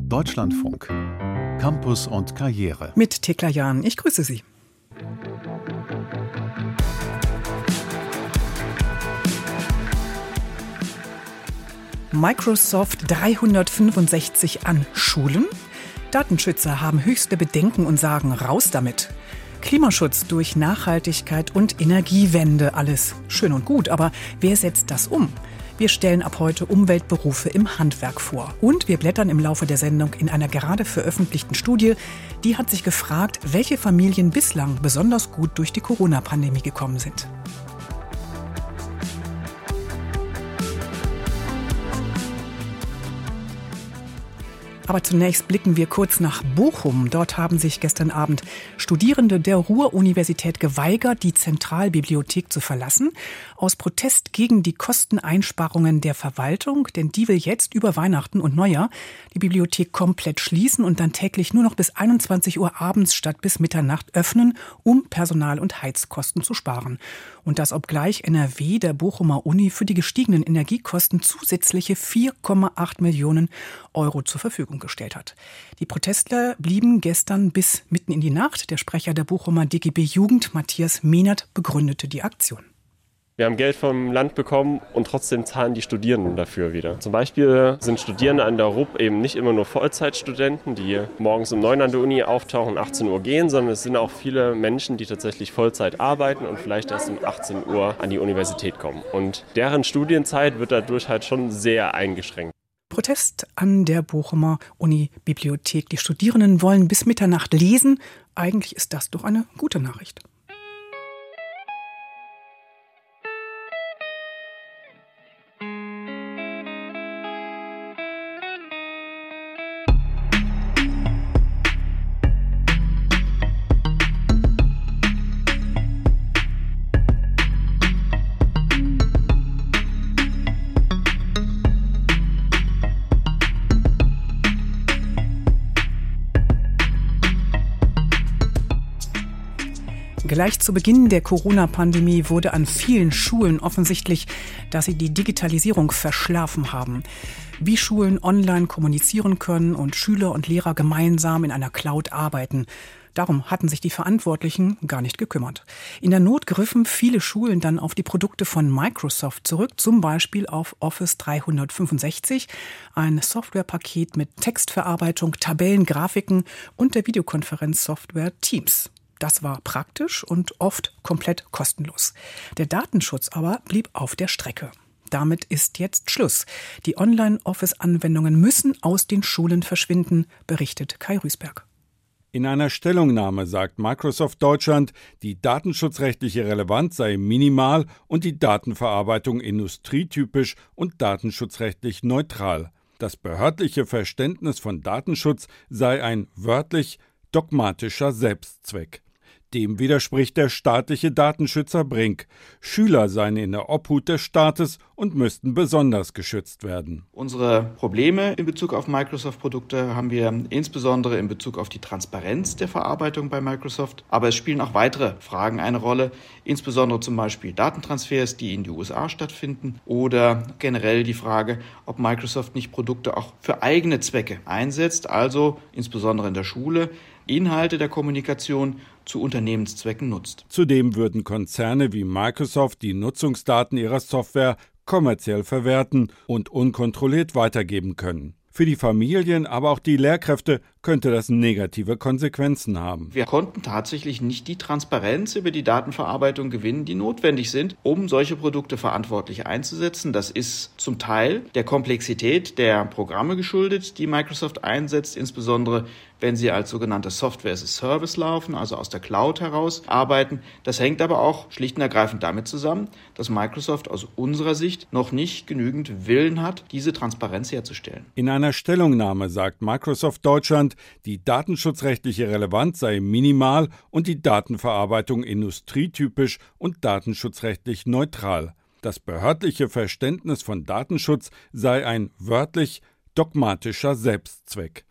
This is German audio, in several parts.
Deutschlandfunk. Campus und Karriere. Mit Tekla Jan. Ich grüße Sie. Microsoft 365 an Schulen. Datenschützer haben höchste Bedenken und sagen raus damit. Klimaschutz durch Nachhaltigkeit und Energiewende, alles schön und gut, aber wer setzt das um? Wir stellen ab heute Umweltberufe im Handwerk vor. Und wir blättern im Laufe der Sendung in einer gerade veröffentlichten Studie. Die hat sich gefragt, welche Familien bislang besonders gut durch die Corona-Pandemie gekommen sind. Aber zunächst blicken wir kurz nach Bochum. Dort haben sich gestern Abend Studierende der Ruhr-Universität geweigert, die Zentralbibliothek zu verlassen, aus Protest gegen die Kosteneinsparungen der Verwaltung, denn die will jetzt über Weihnachten und Neujahr die Bibliothek komplett schließen und dann täglich nur noch bis 21 Uhr abends statt bis Mitternacht öffnen, um Personal- und Heizkosten zu sparen. Und das obgleich NRW der Bochumer Uni für die gestiegenen Energiekosten zusätzliche 4,8 Millionen Euro zur Verfügung gestellt hat. Die Protestler blieben gestern bis mitten in die Nacht. Der Sprecher der Bochumer DGB Jugend, Matthias Mehnert, begründete die Aktion. Wir haben Geld vom Land bekommen und trotzdem zahlen die Studierenden dafür wieder. Zum Beispiel sind Studierende an der RUB eben nicht immer nur Vollzeitstudenten, die morgens um 9 an der Uni auftauchen, 18 Uhr gehen, sondern es sind auch viele Menschen, die tatsächlich Vollzeit arbeiten und vielleicht erst um 18 Uhr an die Universität kommen. Und deren Studienzeit wird dadurch halt schon sehr eingeschränkt. Protest an der Bochumer Uni-Bibliothek. Die Studierenden wollen bis Mitternacht lesen. Eigentlich ist das doch eine gute Nachricht. Gleich zu Beginn der Corona-Pandemie wurde an vielen Schulen offensichtlich, dass sie die Digitalisierung verschlafen haben. Wie Schulen online kommunizieren können und Schüler und Lehrer gemeinsam in einer Cloud arbeiten. Darum hatten sich die Verantwortlichen gar nicht gekümmert. In der Not griffen viele Schulen dann auf die Produkte von Microsoft zurück, zum Beispiel auf Office 365, ein Softwarepaket mit Textverarbeitung, Tabellen, Grafiken und der Videokonferenzsoftware Teams. Das war praktisch und oft komplett kostenlos. Der Datenschutz aber blieb auf der Strecke. Damit ist jetzt Schluss. Die Online-Office-Anwendungen müssen aus den Schulen verschwinden, berichtet Kai Rüßberg. In einer Stellungnahme sagt Microsoft Deutschland, die datenschutzrechtliche Relevanz sei minimal und die Datenverarbeitung industrietypisch und datenschutzrechtlich neutral. Das behördliche Verständnis von Datenschutz sei ein wörtlich dogmatischer Selbstzweck. Dem widerspricht der staatliche Datenschützer Brink. Schüler seien in der Obhut des Staates und müssten besonders geschützt werden. Unsere Probleme in Bezug auf Microsoft-Produkte haben wir insbesondere in Bezug auf die Transparenz der Verarbeitung bei Microsoft. Aber es spielen auch weitere Fragen eine Rolle, insbesondere zum Beispiel Datentransfers, die in die USA stattfinden oder generell die Frage, ob Microsoft nicht Produkte auch für eigene Zwecke einsetzt, also insbesondere in der Schule Inhalte der Kommunikation zu Unternehmenszwecken nutzt. Zudem würden Konzerne wie Microsoft die Nutzungsdaten ihrer Software kommerziell verwerten und unkontrolliert weitergeben können. Für die Familien, aber auch die Lehrkräfte könnte das negative Konsequenzen haben. Wir konnten tatsächlich nicht die Transparenz über die Datenverarbeitung gewinnen, die notwendig sind, um solche Produkte verantwortlich einzusetzen. Das ist zum Teil der Komplexität der Programme geschuldet, die Microsoft einsetzt, insbesondere wenn sie als sogenannte Software as a Service laufen, also aus der Cloud heraus arbeiten. Das hängt aber auch schlicht und ergreifend damit zusammen, dass Microsoft aus unserer Sicht noch nicht genügend Willen hat, diese Transparenz herzustellen. In einer Stellungnahme sagt Microsoft Deutschland, die datenschutzrechtliche Relevanz sei minimal und die Datenverarbeitung industrietypisch und datenschutzrechtlich neutral. Das behördliche Verständnis von Datenschutz sei ein wörtlich dogmatischer Selbstzweck.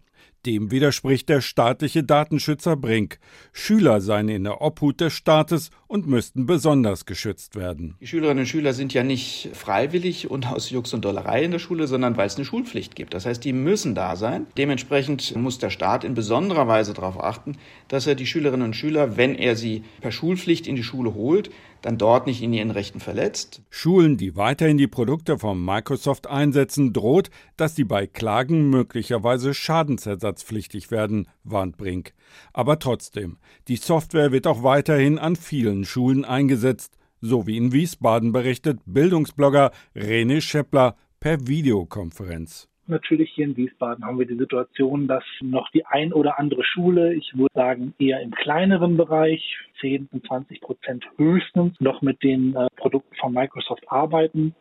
Dem widerspricht der staatliche Datenschützer Brink. Schüler seien in der Obhut des Staates und müssten besonders geschützt werden. Die Schülerinnen und Schüler sind ja nicht freiwillig und aus Jux und Dollerei in der Schule, sondern weil es eine Schulpflicht gibt. Das heißt, die müssen da sein. Dementsprechend muss der Staat in besonderer Weise darauf achten, dass er die Schülerinnen und Schüler, wenn er sie per Schulpflicht in die Schule holt, dann dort nicht in ihren Rechten verletzt. Schulen, die weiterhin die Produkte von Microsoft einsetzen, droht, dass sie bei Klagen möglicherweise schadensersatzpflichtig werden, warnt Brink. Aber trotzdem, die Software wird auch weiterhin an vielen Schulen eingesetzt, so wie in Wiesbaden berichtet Bildungsblogger René Scheppler per Videokonferenz. Natürlich hier in Wiesbaden haben wir die Situation, dass noch die ein oder andere Schule, ich würde sagen eher im kleineren Bereich, 10 und 20 Prozent höchstens, noch mit den äh, Produkten von Microsoft arbeiten.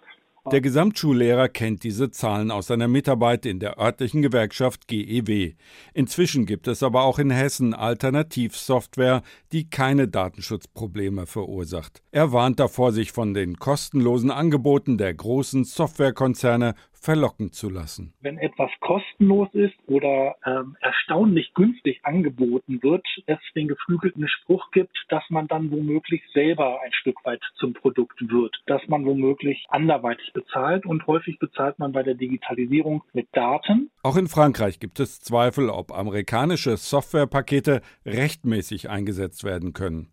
Der Gesamtschullehrer kennt diese Zahlen aus seiner Mitarbeit in der örtlichen Gewerkschaft GEW. Inzwischen gibt es aber auch in Hessen Alternativsoftware, die keine Datenschutzprobleme verursacht. Er warnt davor, sich von den kostenlosen Angeboten der großen Softwarekonzerne verlocken zu lassen. Wenn etwas kostenlos ist oder ähm, erstaunlich günstig angeboten wird, es den geflügelten Spruch gibt, dass man dann womöglich selber ein Stück weit zum Produkt wird, dass man womöglich anderweitig bezahlt und häufig bezahlt man bei der Digitalisierung mit Daten. Auch in Frankreich gibt es Zweifel, ob amerikanische Softwarepakete rechtmäßig eingesetzt werden können.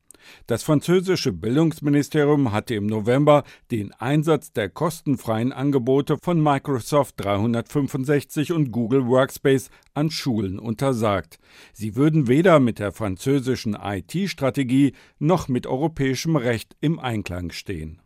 Das französische Bildungsministerium hatte im November den Einsatz der kostenfreien Angebote von Microsoft 365 und Google Workspace an Schulen untersagt. Sie würden weder mit der französischen IT-Strategie noch mit europäischem Recht im Einklang stehen.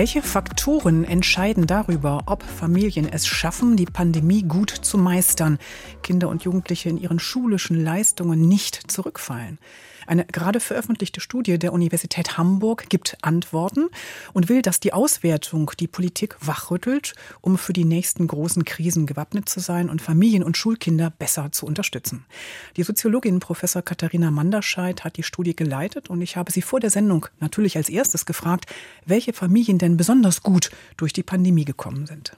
Welche Faktoren entscheiden darüber, ob Familien es schaffen, die Pandemie gut zu meistern, Kinder und Jugendliche in ihren schulischen Leistungen nicht zurückfallen? Eine gerade veröffentlichte Studie der Universität Hamburg gibt Antworten und will, dass die Auswertung die Politik wachrüttelt, um für die nächsten großen Krisen gewappnet zu sein und Familien und Schulkinder besser zu unterstützen. Die Soziologin Professor Katharina Manderscheid hat die Studie geleitet und ich habe sie vor der Sendung natürlich als erstes gefragt, welche Familien denn besonders gut durch die Pandemie gekommen sind.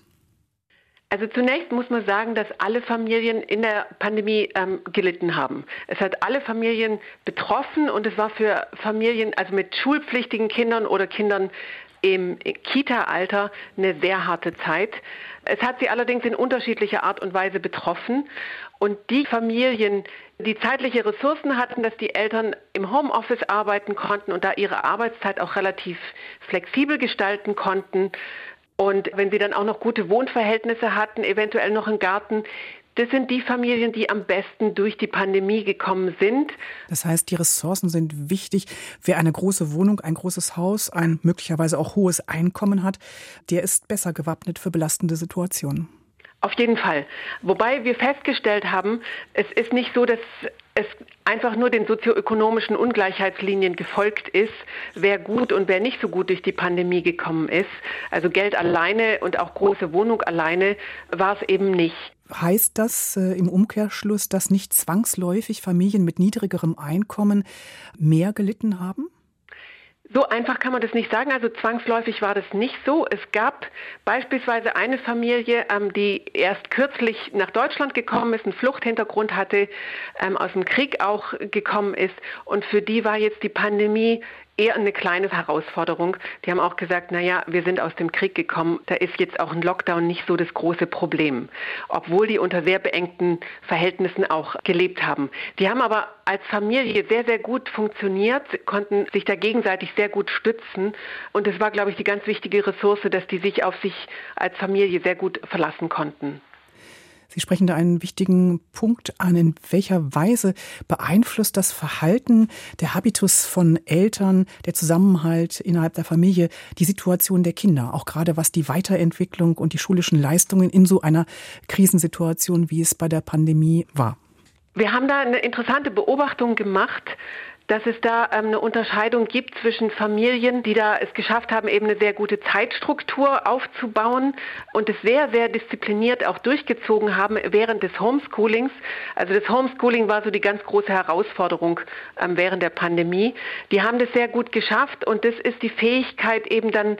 Also zunächst muss man sagen, dass alle Familien in der Pandemie ähm, gelitten haben. Es hat alle Familien betroffen und es war für Familien, also mit schulpflichtigen Kindern oder Kindern im Kita-Alter, eine sehr harte Zeit. Es hat sie allerdings in unterschiedlicher Art und Weise betroffen. Und die Familien, die zeitliche Ressourcen hatten, dass die Eltern im Homeoffice arbeiten konnten und da ihre Arbeitszeit auch relativ flexibel gestalten konnten, und wenn sie dann auch noch gute Wohnverhältnisse hatten, eventuell noch einen Garten, das sind die Familien, die am besten durch die Pandemie gekommen sind. Das heißt, die Ressourcen sind wichtig. Wer eine große Wohnung, ein großes Haus, ein möglicherweise auch hohes Einkommen hat, der ist besser gewappnet für belastende Situationen. Auf jeden Fall. Wobei wir festgestellt haben, es ist nicht so, dass es einfach nur den sozioökonomischen Ungleichheitslinien gefolgt ist, wer gut und wer nicht so gut durch die Pandemie gekommen ist. Also Geld alleine und auch große Wohnung alleine war es eben nicht. Heißt das äh, im Umkehrschluss, dass nicht zwangsläufig Familien mit niedrigerem Einkommen mehr gelitten haben? So einfach kann man das nicht sagen. Also zwangsläufig war das nicht so. Es gab beispielsweise eine Familie, ähm, die erst kürzlich nach Deutschland gekommen ist, einen Fluchthintergrund hatte, ähm, aus dem Krieg auch gekommen ist. Und für die war jetzt die Pandemie eher eine kleine Herausforderung. Die haben auch gesagt, naja, wir sind aus dem Krieg gekommen, da ist jetzt auch ein Lockdown nicht so das große Problem, obwohl die unter sehr beengten Verhältnissen auch gelebt haben. Die haben aber als Familie sehr, sehr gut funktioniert, konnten sich da gegenseitig sehr gut stützen und es war, glaube ich, die ganz wichtige Ressource, dass die sich auf sich als Familie sehr gut verlassen konnten. Sie sprechen da einen wichtigen Punkt an. In welcher Weise beeinflusst das Verhalten, der Habitus von Eltern, der Zusammenhalt innerhalb der Familie die Situation der Kinder? Auch gerade was die Weiterentwicklung und die schulischen Leistungen in so einer Krisensituation, wie es bei der Pandemie war. Wir haben da eine interessante Beobachtung gemacht, dass es da ähm, eine Unterscheidung gibt zwischen Familien, die da es geschafft haben, eben eine sehr gute Zeitstruktur aufzubauen und es sehr, sehr diszipliniert auch durchgezogen haben während des Homeschoolings. Also das Homeschooling war so die ganz große Herausforderung ähm, während der Pandemie. Die haben das sehr gut geschafft und das ist die Fähigkeit eben dann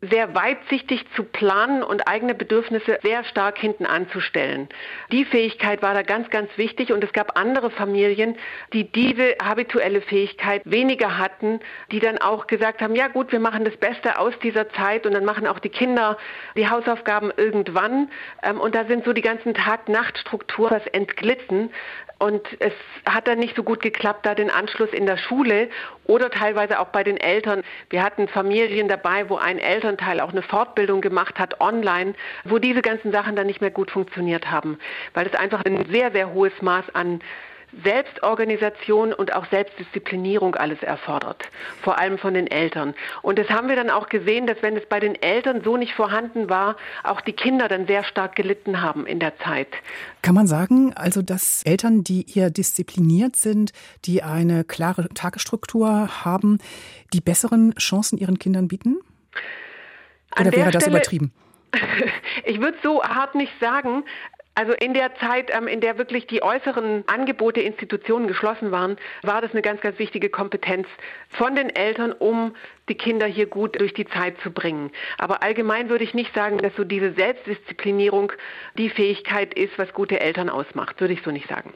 sehr weitsichtig zu planen und eigene Bedürfnisse sehr stark hinten anzustellen. Die Fähigkeit war da ganz, ganz wichtig und es gab andere Familien, die diese habituelle Fähigkeit weniger hatten, die dann auch gesagt haben, ja gut, wir machen das Beste aus dieser Zeit und dann machen auch die Kinder die Hausaufgaben irgendwann ähm, und da sind so die ganzen Tag-Nacht-Strukturen entglitten, und es hat dann nicht so gut geklappt, da den Anschluss in der Schule oder teilweise auch bei den Eltern. Wir hatten Familien dabei, wo ein Elternteil auch eine Fortbildung gemacht hat online, wo diese ganzen Sachen dann nicht mehr gut funktioniert haben, weil es einfach ein sehr, sehr hohes Maß an Selbstorganisation und auch Selbstdisziplinierung alles erfordert, vor allem von den Eltern. Und das haben wir dann auch gesehen, dass wenn es bei den Eltern so nicht vorhanden war, auch die Kinder dann sehr stark gelitten haben in der Zeit. Kann man sagen, also dass Eltern, die eher diszipliniert sind, die eine klare Tagesstruktur haben, die besseren Chancen ihren Kindern bieten? Oder wäre das Stelle, übertrieben? Ich würde so hart nicht sagen, also in der Zeit, ähm, in der wirklich die äußeren Angebote, Institutionen geschlossen waren, war das eine ganz, ganz wichtige Kompetenz von den Eltern, um die Kinder hier gut durch die Zeit zu bringen. Aber allgemein würde ich nicht sagen, dass so diese Selbstdisziplinierung die Fähigkeit ist, was gute Eltern ausmacht. Würde ich so nicht sagen.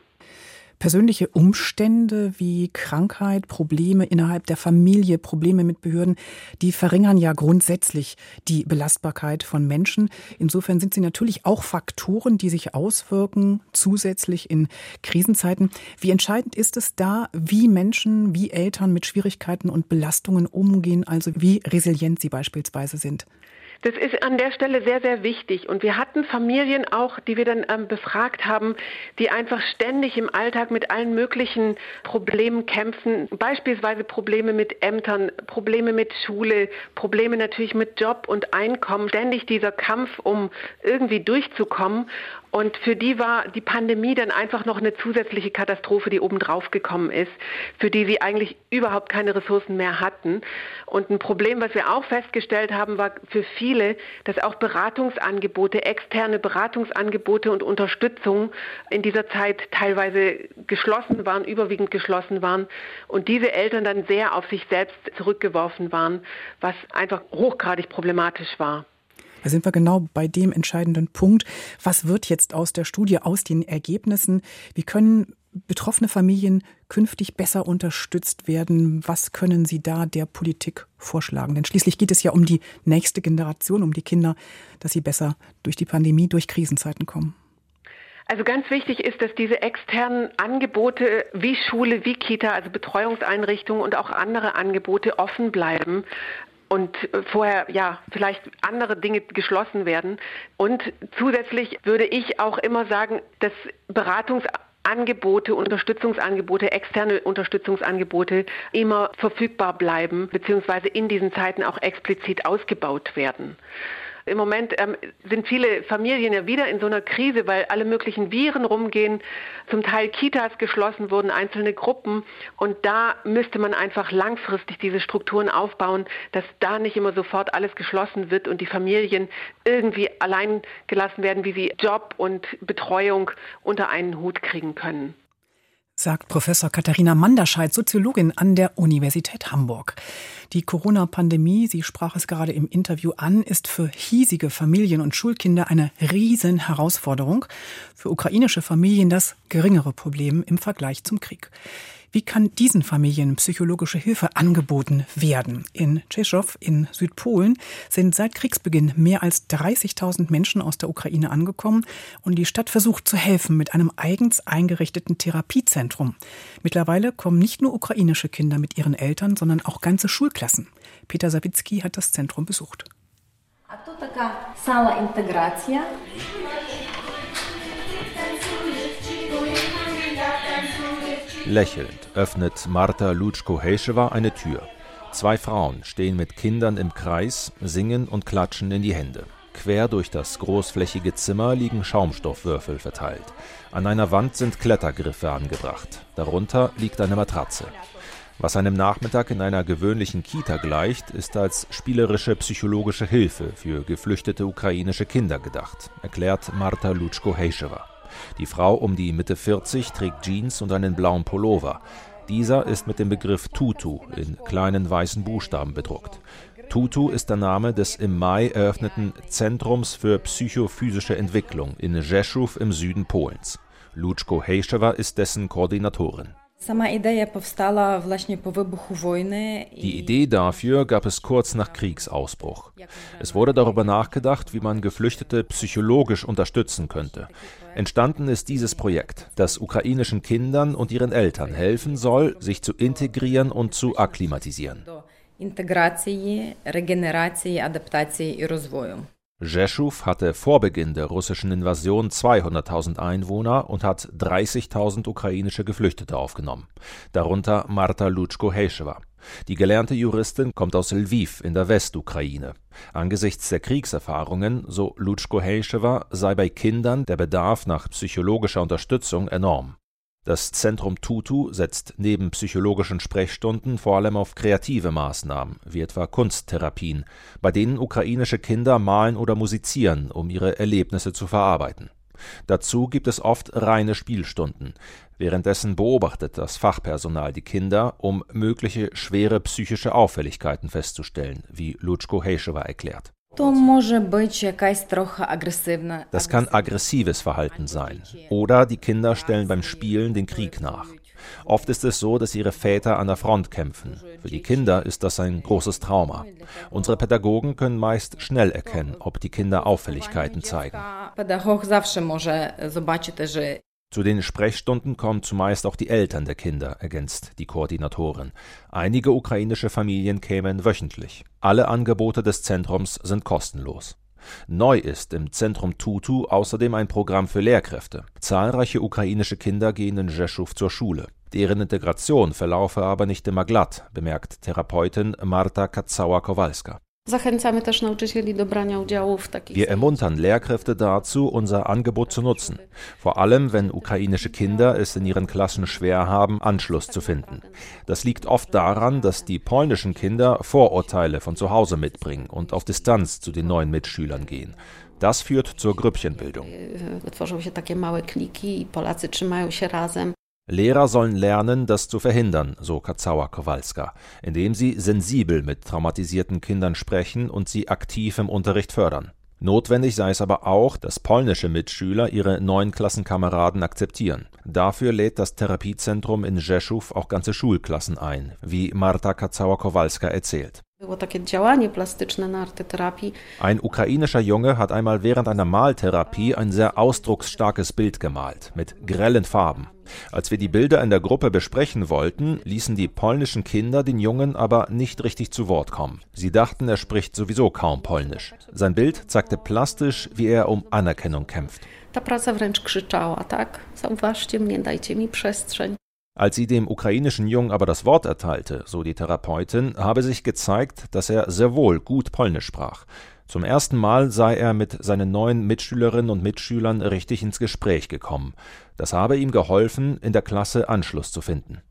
Persönliche Umstände wie Krankheit, Probleme innerhalb der Familie, Probleme mit Behörden, die verringern ja grundsätzlich die Belastbarkeit von Menschen. Insofern sind sie natürlich auch Faktoren, die sich auswirken, zusätzlich in Krisenzeiten. Wie entscheidend ist es da, wie Menschen, wie Eltern mit Schwierigkeiten und Belastungen umgehen, also wie resilient sie beispielsweise sind? Das ist an der Stelle sehr, sehr wichtig. Und wir hatten Familien auch, die wir dann ähm, befragt haben, die einfach ständig im Alltag mit allen möglichen Problemen kämpfen. Beispielsweise Probleme mit Ämtern, Probleme mit Schule, Probleme natürlich mit Job und Einkommen. Ständig dieser Kampf, um irgendwie durchzukommen. Und für die war die Pandemie dann einfach noch eine zusätzliche Katastrophe, die obendrauf gekommen ist, für die sie eigentlich überhaupt keine Ressourcen mehr hatten. Und ein Problem, was wir auch festgestellt haben, war für viele, dass auch Beratungsangebote, externe Beratungsangebote und Unterstützung in dieser Zeit teilweise geschlossen waren, überwiegend geschlossen waren und diese Eltern dann sehr auf sich selbst zurückgeworfen waren, was einfach hochgradig problematisch war. Da sind wir genau bei dem entscheidenden Punkt. Was wird jetzt aus der Studie, aus den Ergebnissen? Wie können betroffene Familien künftig besser unterstützt werden? Was können Sie da der Politik vorschlagen? Denn schließlich geht es ja um die nächste Generation, um die Kinder, dass sie besser durch die Pandemie, durch Krisenzeiten kommen. Also ganz wichtig ist, dass diese externen Angebote wie Schule, wie Kita, also Betreuungseinrichtungen und auch andere Angebote offen bleiben und vorher ja vielleicht andere Dinge geschlossen werden. Und zusätzlich würde ich auch immer sagen, dass Beratungsangebote, Unterstützungsangebote, externe Unterstützungsangebote immer verfügbar bleiben, beziehungsweise in diesen Zeiten auch explizit ausgebaut werden. Im Moment ähm, sind viele Familien ja wieder in so einer Krise, weil alle möglichen Viren rumgehen, zum Teil Kitas geschlossen wurden, einzelne Gruppen. Und da müsste man einfach langfristig diese Strukturen aufbauen, dass da nicht immer sofort alles geschlossen wird und die Familien irgendwie allein gelassen werden, wie sie Job und Betreuung unter einen Hut kriegen können sagt Professor Katharina Manderscheid, Soziologin an der Universität Hamburg. Die Corona-Pandemie, sie sprach es gerade im Interview an, ist für hiesige Familien und Schulkinder eine Riesenherausforderung. Für ukrainische Familien das geringere Problem im Vergleich zum Krieg. Wie kann diesen Familien psychologische Hilfe angeboten werden? In Tschechow in Südpolen sind seit Kriegsbeginn mehr als 30.000 Menschen aus der Ukraine angekommen und die Stadt versucht zu helfen mit einem eigens eingerichteten Therapiezentrum. Mittlerweile kommen nicht nur ukrainische Kinder mit ihren Eltern, sondern auch ganze Schulklassen. Peter Sawicki hat das Zentrum besucht. Lächelnd öffnet Marta Lutschko-Heschewa eine Tür. Zwei Frauen stehen mit Kindern im Kreis, singen und klatschen in die Hände. Quer durch das großflächige Zimmer liegen Schaumstoffwürfel verteilt. An einer Wand sind Klettergriffe angebracht. Darunter liegt eine Matratze. Was einem Nachmittag in einer gewöhnlichen Kita gleicht, ist als spielerische psychologische Hilfe für geflüchtete ukrainische Kinder gedacht, erklärt Marta Lutschko-Heischewa. Die Frau um die Mitte 40 trägt Jeans und einen blauen Pullover. Dieser ist mit dem Begriff Tutu in kleinen weißen Buchstaben bedruckt. Tutu ist der Name des im Mai eröffneten Zentrums für psychophysische Entwicklung in Rzeszów im Süden Polens. Lutschko Hejschewa ist dessen Koordinatorin. Die Idee dafür gab es kurz nach Kriegsausbruch. Es wurde darüber nachgedacht, wie man Geflüchtete psychologisch unterstützen könnte. Entstanden ist dieses Projekt, das ukrainischen Kindern und ihren Eltern helfen soll, sich zu integrieren und zu akklimatisieren. Integracji, regeneracji, adaptacji i rozwoju. Rzeszów hatte vor Beginn der russischen Invasion 200.000 Einwohner und hat 30.000 ukrainische Geflüchtete aufgenommen, darunter Marta Lutschko-Heischewa. Die gelernte Juristin kommt aus Lviv in der Westukraine. Angesichts der Kriegserfahrungen, so Lutschko-Heischewa, sei bei Kindern der Bedarf nach psychologischer Unterstützung enorm. Das Zentrum Tutu setzt neben psychologischen Sprechstunden vor allem auf kreative Maßnahmen, wie etwa Kunsttherapien, bei denen ukrainische Kinder malen oder musizieren, um ihre Erlebnisse zu verarbeiten. Dazu gibt es oft reine Spielstunden. Währenddessen beobachtet das Fachpersonal die Kinder, um mögliche schwere psychische Auffälligkeiten festzustellen, wie Lutschko Heischewa erklärt. Das kann aggressives Verhalten sein. Oder die Kinder stellen beim Spielen den Krieg nach. Oft ist es so, dass ihre Väter an der Front kämpfen. Für die Kinder ist das ein großes Trauma. Unsere Pädagogen können meist schnell erkennen, ob die Kinder Auffälligkeiten zeigen. Zu den Sprechstunden kommen zumeist auch die Eltern der Kinder, ergänzt die Koordinatorin. Einige ukrainische Familien kämen wöchentlich. Alle Angebote des Zentrums sind kostenlos. Neu ist im Zentrum Tutu außerdem ein Programm für Lehrkräfte. Zahlreiche ukrainische Kinder gehen in Rzeszów zur Schule. Deren Integration verlaufe aber nicht immer glatt, bemerkt Therapeutin Marta Katzauer-Kowalska. Wir ermuntern Lehrkräfte dazu, unser Angebot zu nutzen, vor allem wenn ukrainische Kinder es in ihren Klassen schwer haben, Anschluss zu finden. Das liegt oft daran, dass die polnischen Kinder Vorurteile von zu Hause mitbringen und auf Distanz zu den neuen Mitschülern gehen. Das führt zur Grüppchenbildung. Lehrer sollen lernen, das zu verhindern, so Kazała Kowalska, indem sie sensibel mit traumatisierten Kindern sprechen und sie aktiv im Unterricht fördern. Notwendig sei es aber auch, dass polnische Mitschüler ihre neuen Klassenkameraden akzeptieren. Dafür lädt das Therapiezentrum in Rzeszów auch ganze Schulklassen ein, wie Marta Kazała-Kowalska erzählt. Ein ukrainischer Junge hat einmal während einer Maltherapie ein sehr ausdrucksstarkes Bild gemalt, mit grellen Farben. Als wir die Bilder in der Gruppe besprechen wollten, ließen die polnischen Kinder den Jungen aber nicht richtig zu Wort kommen. Sie dachten, er spricht sowieso kaum Polnisch. Sein Bild zeigte plastisch, wie er um Anerkennung kämpft. Ta praca wręcz krzyczała, tak? Zauważcie mnie, dajcie mi przestrzeń. Als sie dem ukrainischen Jungen aber das Wort erteilte, so die Therapeutin, habe sich gezeigt, dass er sehr wohl gut Polnisch sprach. Zum ersten Mal sei er mit seinen neuen Mitschülerinnen und Mitschülern richtig ins Gespräch gekommen. Das habe ihm geholfen, in der Klasse Anschluss zu finden.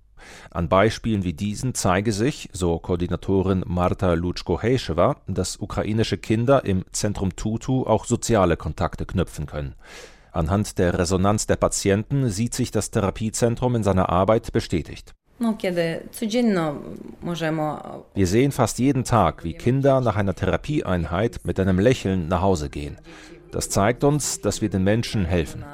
An Beispielen wie diesen zeige sich, so Koordinatorin Marta Lutschko-Heischewa, dass ukrainische Kinder im Zentrum Tutu auch soziale Kontakte knüpfen können. Anhand der Resonanz der Patienten sieht sich das Therapiezentrum in seiner Arbeit bestätigt. Wir sehen fast jeden Tag, wie Kinder nach einer Therapieeinheit mit einem Lächeln nach Hause gehen. Das zeigt uns, dass wir den Menschen helfen.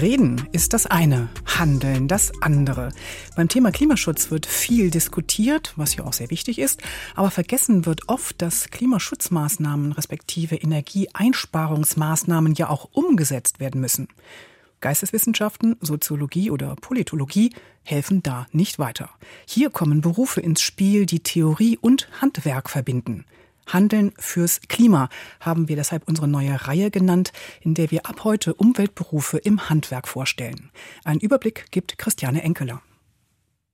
Reden ist das eine, Handeln, das andere. Beim Thema Klimaschutz wird viel diskutiert, was ja auch sehr wichtig ist, aber vergessen wird oft, dass Klimaschutzmaßnahmen respektive Energieeinsparungsmaßnahmen ja auch umgesetzt werden müssen. Geisteswissenschaften, Soziologie oder Politologie helfen da nicht weiter. Hier kommen Berufe ins Spiel, die Theorie und Handwerk verbinden. Handeln fürs Klima haben wir deshalb unsere neue Reihe genannt, in der wir ab heute Umweltberufe im Handwerk vorstellen. Ein Überblick gibt Christiane Enkeler.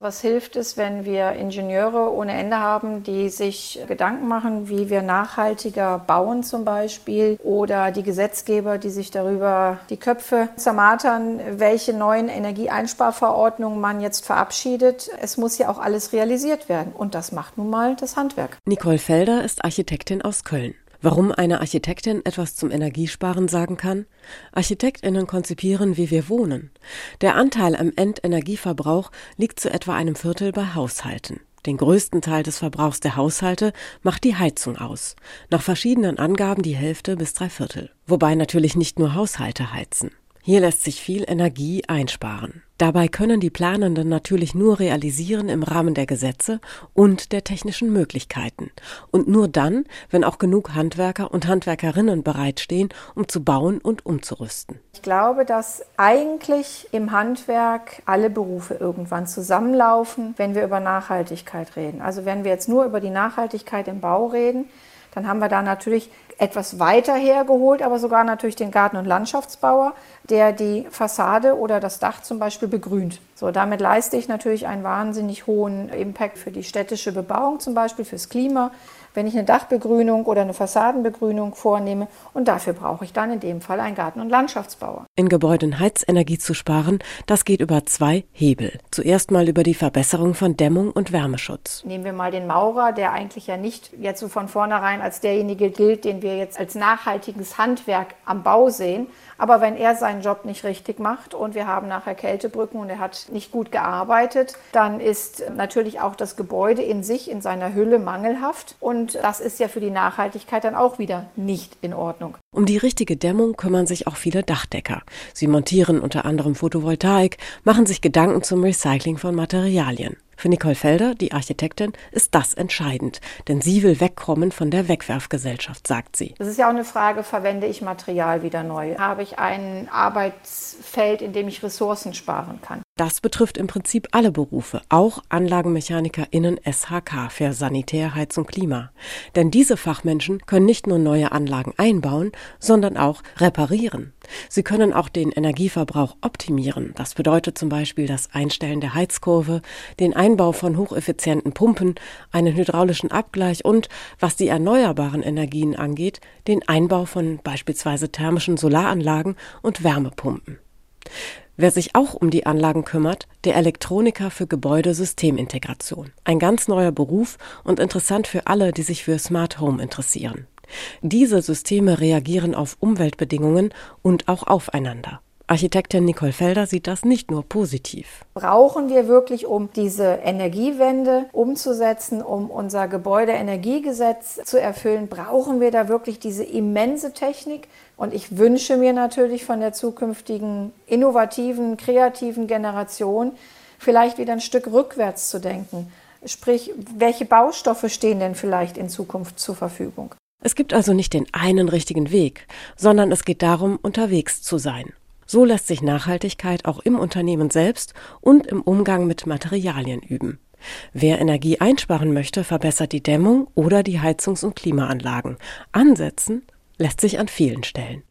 Was hilft es, wenn wir Ingenieure ohne Ende haben, die sich Gedanken machen, wie wir nachhaltiger bauen zum Beispiel, oder die Gesetzgeber, die sich darüber die Köpfe zermatern, welche neuen Energieeinsparverordnungen man jetzt verabschiedet. Es muss ja auch alles realisiert werden und das macht nun mal das Handwerk. Nicole Felder ist Architektin aus Köln. Warum eine Architektin etwas zum Energiesparen sagen kann? Architektinnen konzipieren, wie wir wohnen. Der Anteil am Endenergieverbrauch liegt zu etwa einem Viertel bei Haushalten. Den größten Teil des Verbrauchs der Haushalte macht die Heizung aus. Nach verschiedenen Angaben die Hälfte bis drei Viertel. Wobei natürlich nicht nur Haushalte heizen. Hier lässt sich viel Energie einsparen. Dabei können die Planenden natürlich nur realisieren im Rahmen der Gesetze und der technischen Möglichkeiten. Und nur dann, wenn auch genug Handwerker und Handwerkerinnen bereitstehen, um zu bauen und umzurüsten. Ich glaube, dass eigentlich im Handwerk alle Berufe irgendwann zusammenlaufen, wenn wir über Nachhaltigkeit reden. Also wenn wir jetzt nur über die Nachhaltigkeit im Bau reden, dann haben wir da natürlich etwas weiter hergeholt, aber sogar natürlich den Garten- und Landschaftsbauer, der die Fassade oder das Dach zum Beispiel begrünt. So, damit leiste ich natürlich einen wahnsinnig hohen Impact für die städtische Bebauung, zum Beispiel fürs Klima, wenn ich eine Dachbegrünung oder eine Fassadenbegrünung vornehme. Und dafür brauche ich dann in dem Fall einen Garten- und Landschaftsbauer. In Gebäuden Heizenergie zu sparen, das geht über zwei Hebel. Zuerst mal über die Verbesserung von Dämmung und Wärmeschutz. Nehmen wir mal den Maurer, der eigentlich ja nicht jetzt so von vornherein als derjenige gilt, den wir jetzt als nachhaltiges Handwerk am Bau sehen. Aber wenn er seinen Job nicht richtig macht und wir haben nachher Kältebrücken und er hat nicht gut gearbeitet, dann ist natürlich auch das Gebäude in sich, in seiner Hülle mangelhaft. Und das ist ja für die Nachhaltigkeit dann auch wieder nicht in Ordnung. Um die richtige Dämmung kümmern sich auch viele Dachdecker. Sie montieren unter anderem Photovoltaik, machen sich Gedanken zum Recycling von Materialien. Für Nicole Felder, die Architektin, ist das entscheidend, denn sie will wegkommen von der Wegwerfgesellschaft, sagt sie. Das ist ja auch eine Frage, verwende ich Material wieder neu? Habe ich ein Arbeitsfeld, in dem ich Ressourcen sparen kann? Das betrifft im Prinzip alle Berufe, auch AnlagenmechanikerInnen SHK für Sanitär, Heizung, Klima. Denn diese Fachmenschen können nicht nur neue Anlagen einbauen, sondern auch reparieren. Sie können auch den Energieverbrauch optimieren. Das bedeutet zum Beispiel das Einstellen der Heizkurve, den Einbau von hocheffizienten Pumpen, einen hydraulischen Abgleich und, was die erneuerbaren Energien angeht, den Einbau von beispielsweise thermischen Solaranlagen und Wärmepumpen. Wer sich auch um die Anlagen kümmert, der Elektroniker für Gebäudesystemintegration. Ein ganz neuer Beruf und interessant für alle, die sich für Smart Home interessieren. Diese Systeme reagieren auf Umweltbedingungen und auch aufeinander. Architektin Nicole Felder sieht das nicht nur positiv. Brauchen wir wirklich, um diese Energiewende umzusetzen, um unser Gebäudeenergiegesetz zu erfüllen, brauchen wir da wirklich diese immense Technik? Und ich wünsche mir natürlich von der zukünftigen innovativen, kreativen Generation vielleicht wieder ein Stück rückwärts zu denken. Sprich, welche Baustoffe stehen denn vielleicht in Zukunft zur Verfügung? Es gibt also nicht den einen richtigen Weg, sondern es geht darum, unterwegs zu sein. So lässt sich Nachhaltigkeit auch im Unternehmen selbst und im Umgang mit Materialien üben. Wer Energie einsparen möchte, verbessert die Dämmung oder die Heizungs- und Klimaanlagen. Ansetzen lässt sich an vielen Stellen.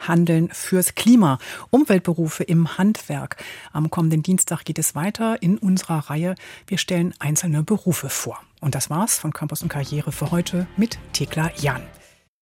Handeln fürs Klima. Umweltberufe im Handwerk. Am kommenden Dienstag geht es weiter in unserer Reihe. Wir stellen einzelne Berufe vor. Und das war's von Campus und Karriere für heute mit Thekla Jan.